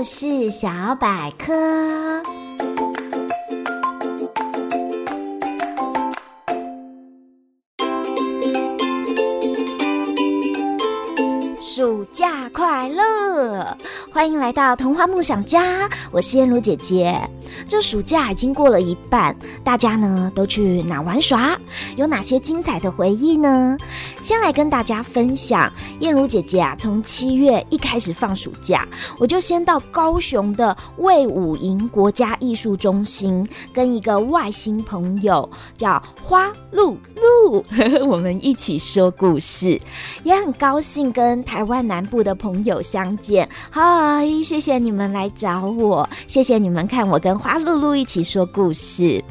故事小百科。暑假快乐！欢迎来到童话梦想家，我是燕如姐姐。这暑假已经过了一半，大家呢都去哪玩耍？有哪些精彩的回忆呢？先来跟大家分享，燕如姐姐啊，从七月一开始放暑假，我就先到高雄的魏武营国家艺术中心，跟一个外星朋友叫花露露，我们一起说故事，也很高兴跟台湾南部的朋友相见哈。哎，谢谢你们来找我，谢谢你们看我跟花露露一起说故事。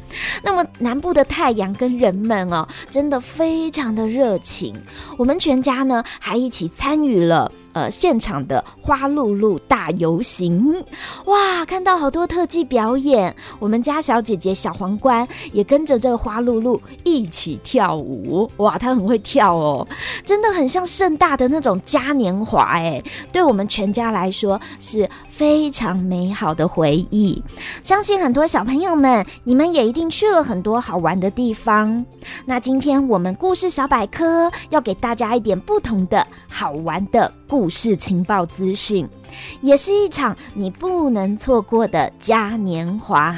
那么南部的太阳跟人们哦，真的非常的热情。我们全家呢，还一起参与了。呃，现场的花露露大游行，哇，看到好多特技表演，我们家小姐姐小皇冠也跟着这个花露露一起跳舞，哇，她很会跳哦，真的很像盛大的那种嘉年华，哎，对我们全家来说是非常美好的回忆。相信很多小朋友们，你们也一定去了很多好玩的地方。那今天我们故事小百科要给大家一点不同的好玩的故股市情报资讯，也是一场你不能错过的嘉年华，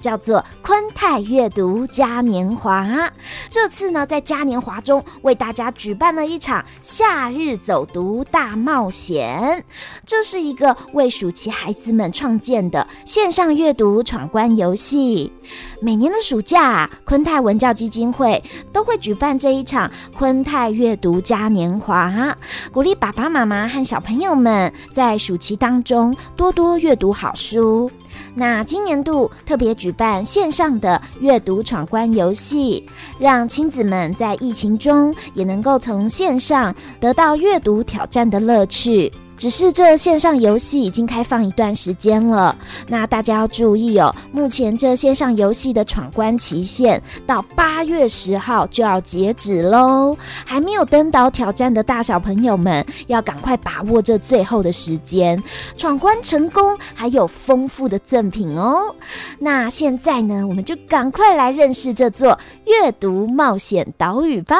叫做昆泰阅读嘉年华。这次呢，在嘉年华中为大家举办了一场夏日走读大冒险。这是一个为暑期孩子们创建的线上阅读闯关游戏。每年的暑假，昆泰文教基金会都会举办这一场昆泰阅读嘉年华，鼓励爸爸妈妈和小朋友们在暑期当中多多阅读好书。那今年度特别举办线上的阅读闯关游戏，让亲子们在疫情中也能够从线上得到阅读挑战的乐趣。只是这线上游戏已经开放一段时间了，那大家要注意哦。目前这线上游戏的闯关期限到八月十号就要截止喽，还没有登岛挑战的大小朋友们要赶快把握这最后的时间，闯关成功还有丰富的赠品哦。那现在呢，我们就赶快来认识这座阅读冒险岛屿吧。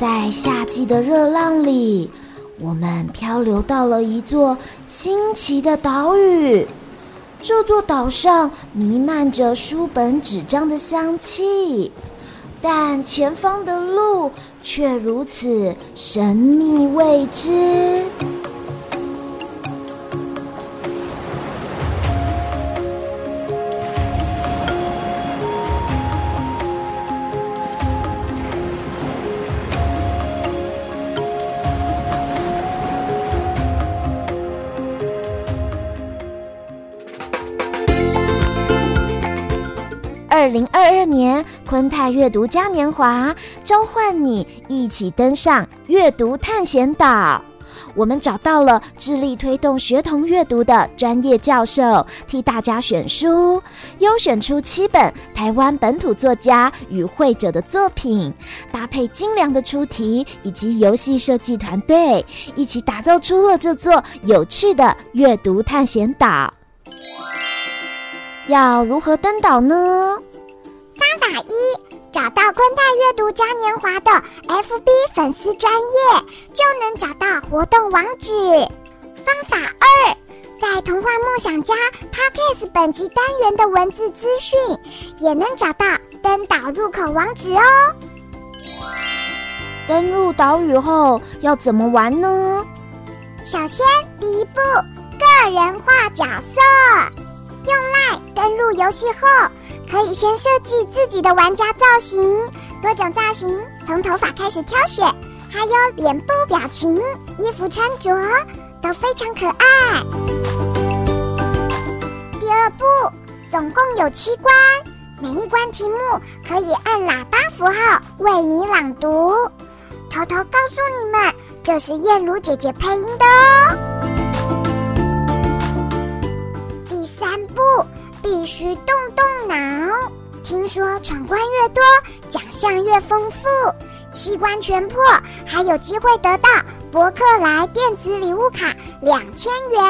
在夏季的热浪里，我们漂流到了一座新奇的岛屿。这座岛上弥漫着书本纸张的香气，但前方的路却如此神秘未知。二零二二年昆泰阅读嘉年华，召唤你一起登上阅读探险岛。我们找到了致力推动学童阅读的专业教授，替大家选书，优选出七本台湾本土作家与绘者的作品，搭配精良的出题以及游戏设计团队，一起打造出了这座有趣的阅读探险岛。要如何登岛呢？方法一，找到昆泰阅读嘉年华的 FB 粉丝专业，就能找到活动网址。方法二，在童话梦想家 Podcast 本集单元的文字资讯，也能找到登岛入口网址哦。登入岛屿后要怎么玩呢？首先，第一步，个人化角色，用 LINE 登入游戏后。可以先设计自己的玩家造型，多种造型从头发开始挑选，还有脸部表情、衣服穿着都非常可爱。第二步，总共有七关，每一关题目可以按喇叭符号为你朗读。偷偷告诉你们，这是燕如姐姐配音的哦。须动动脑。听说闯关越多，奖项越丰富，七关全破，还有机会得到博客来电子礼物卡两千元。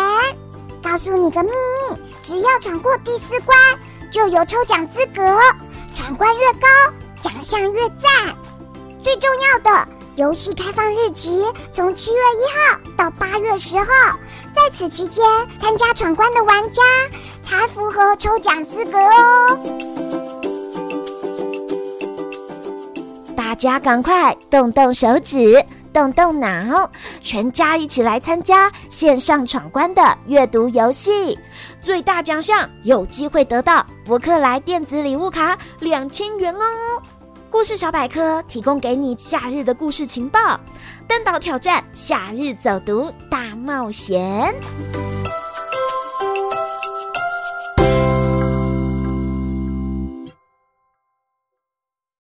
告诉你个秘密，只要闯过第四关，就有抽奖资格。闯关越高，奖项越赞。最重要的，游戏开放日期从七月一号到八月十号，在此期间参加闯关的玩家才符合抽奖资格哦。大家赶快动动手指，动动脑，全家一起来参加线上闯关的阅读游戏。最大奖项有机会得到博客来电子礼物卡两千元哦！故事小百科提供给你夏日的故事情报，登岛挑战夏日走读大冒险。